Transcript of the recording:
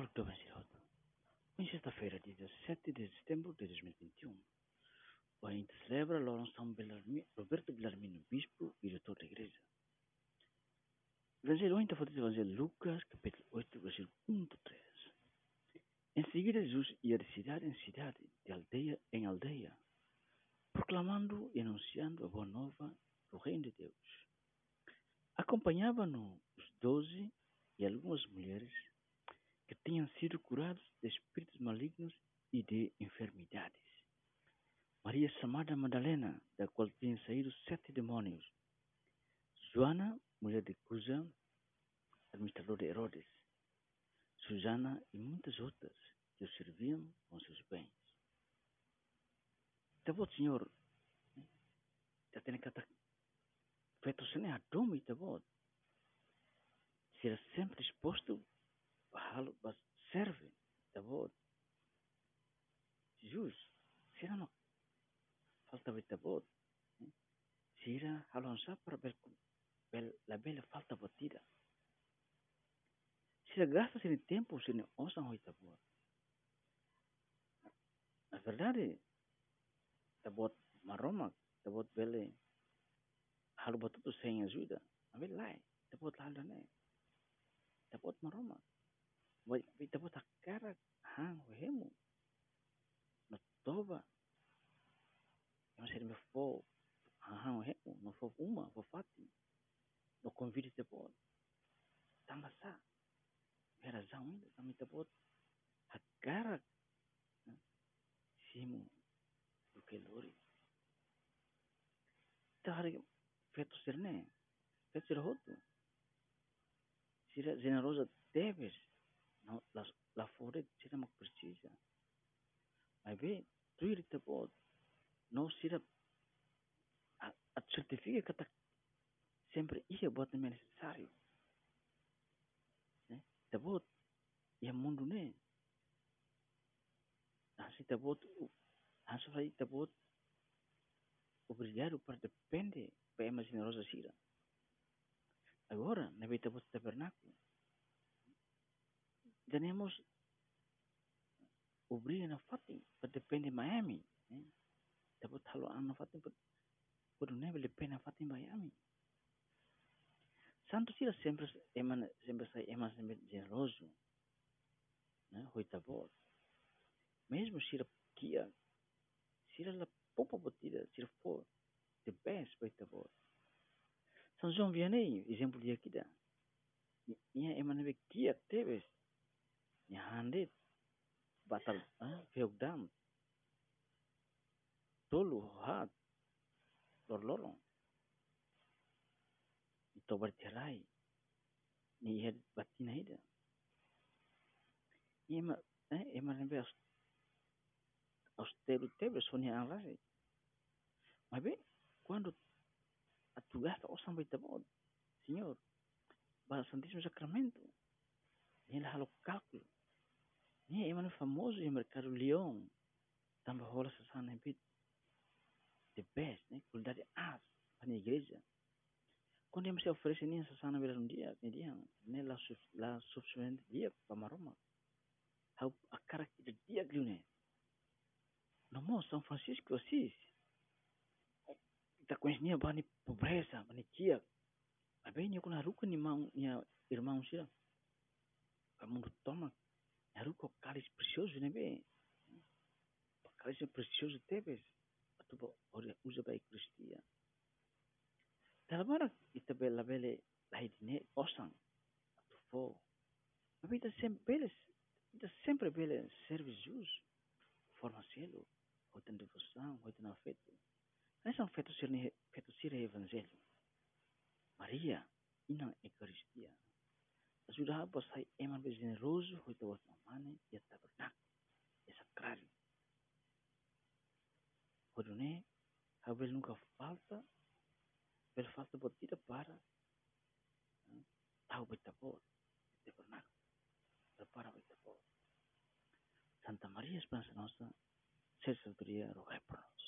Cavalo do Venciroto. Em sexta-feira, dia 17 de setembro de 2021, o ainda celebra Bellarmino, Roberto Bellarmino, bispo e diretor da igreja. Evangelho ainda foi o Evangelho de Lucas, capítulo 8, versículo 1 a 3. Em seguida, Jesus ia de cidade em cidade, de aldeia em aldeia, proclamando e anunciando a boa nova do reino de Deus. Acompanhavam-no os doze e algumas mulheres que tinham sido curados de espíritos malignos e de enfermidades. Maria chamada Madalena, da qual tinham saído sete demônios. Joana, mulher de Cusa, administrador de Herodes. Susana e muitas outras que o serviam com seus bens. Tabo Senhor, já tem que feito sem a dom e tabo. Será sempre disposto وحال بس سيرفين تبود جوز سينما فالتا بي تبود سيرا حالون شابر بل بل لا بل فالتا بوتيدا سيرا غاستا سيني تيمبو سيني أوسان هوي تبود أفرداري تبود مرومك تبود بلي حالو بطوتو سينيا زويدا أبي لاي. تبود لحالو ناي تبود مرومك akara hang hemu. No toba. Eu sei me fo hang hemu, no fo uma, fo fati. No convite tabot. Tamba sa. Era zão ainda, também tabot. Akara simu do que lori. Tahari feto serne, feto ser roto. Sira generosa debes, não la la fore sira mak precisa. Mas bem, tu ir te pode, não sira a, a certifica tá sempre ia buat nem necessário. Né? Te pode, ia mundo né. Assim te pode, assim vai te pode obrigado para depende para mais generosa sira. Agora, na vida do tabernáculo, tenemos obrir na para depende Miami. Dapat halo an fatin para por não é depende fatin Miami. Santo sira sempre eman sempre sai eman sempre generoso. Né? Hoi tabor. Mesmo sira kia sira la popa botida sira for the best hoi tabor. São João Vianney, exemplo de aqui da. Ia eman be kia teves. Ia handit batal ah feudam. Tolu hat lor lorong. Ito bercerai. Ni ia batina ida. Ia ma eh eman be austero teves sonia alai. Mas bem, quando a tu gasta o sampai tabod, Senhor, para o Santíssimo Sacramento, ele halo cálculo. Ni é mano famoso em mercado Leão, também rola essa sana bit the best, né? Qualidade as para a igreja. Quando ele se oferece nem essa sana vira um dia, ne dia, ne la la suficiente dia para maroma. How a cara que dia glune. No mo São Francisco Assis. Kita conhecia bani pobreza, bani kia. Abe ni kuna ruku ni mau ni sira. Para mundo toma. Ya ruku cálice precioso, né bem? Cálice precioso teves. Tu bo ora usa para Cristia. Talabara ita bela bele lahi dine osang. Tu fo. Mas ita sempre beles. Ita sempre bele serve Jesus. Forma selo. Hoitan devoção, hoitan afeto. Não são fetos ser fetos ser evangelho. Maria, ina Eucaristia. Ajuda a sai eman be generoso, hoita was mamane, ya tabernáculo, ya sacrário. Hodune, habel nunca falta, bel falta botida para tahu betapor, tabernáculo. Prepara betapor. Santa Maria Esperança Nossa, ser sabedoria, rogai por nós.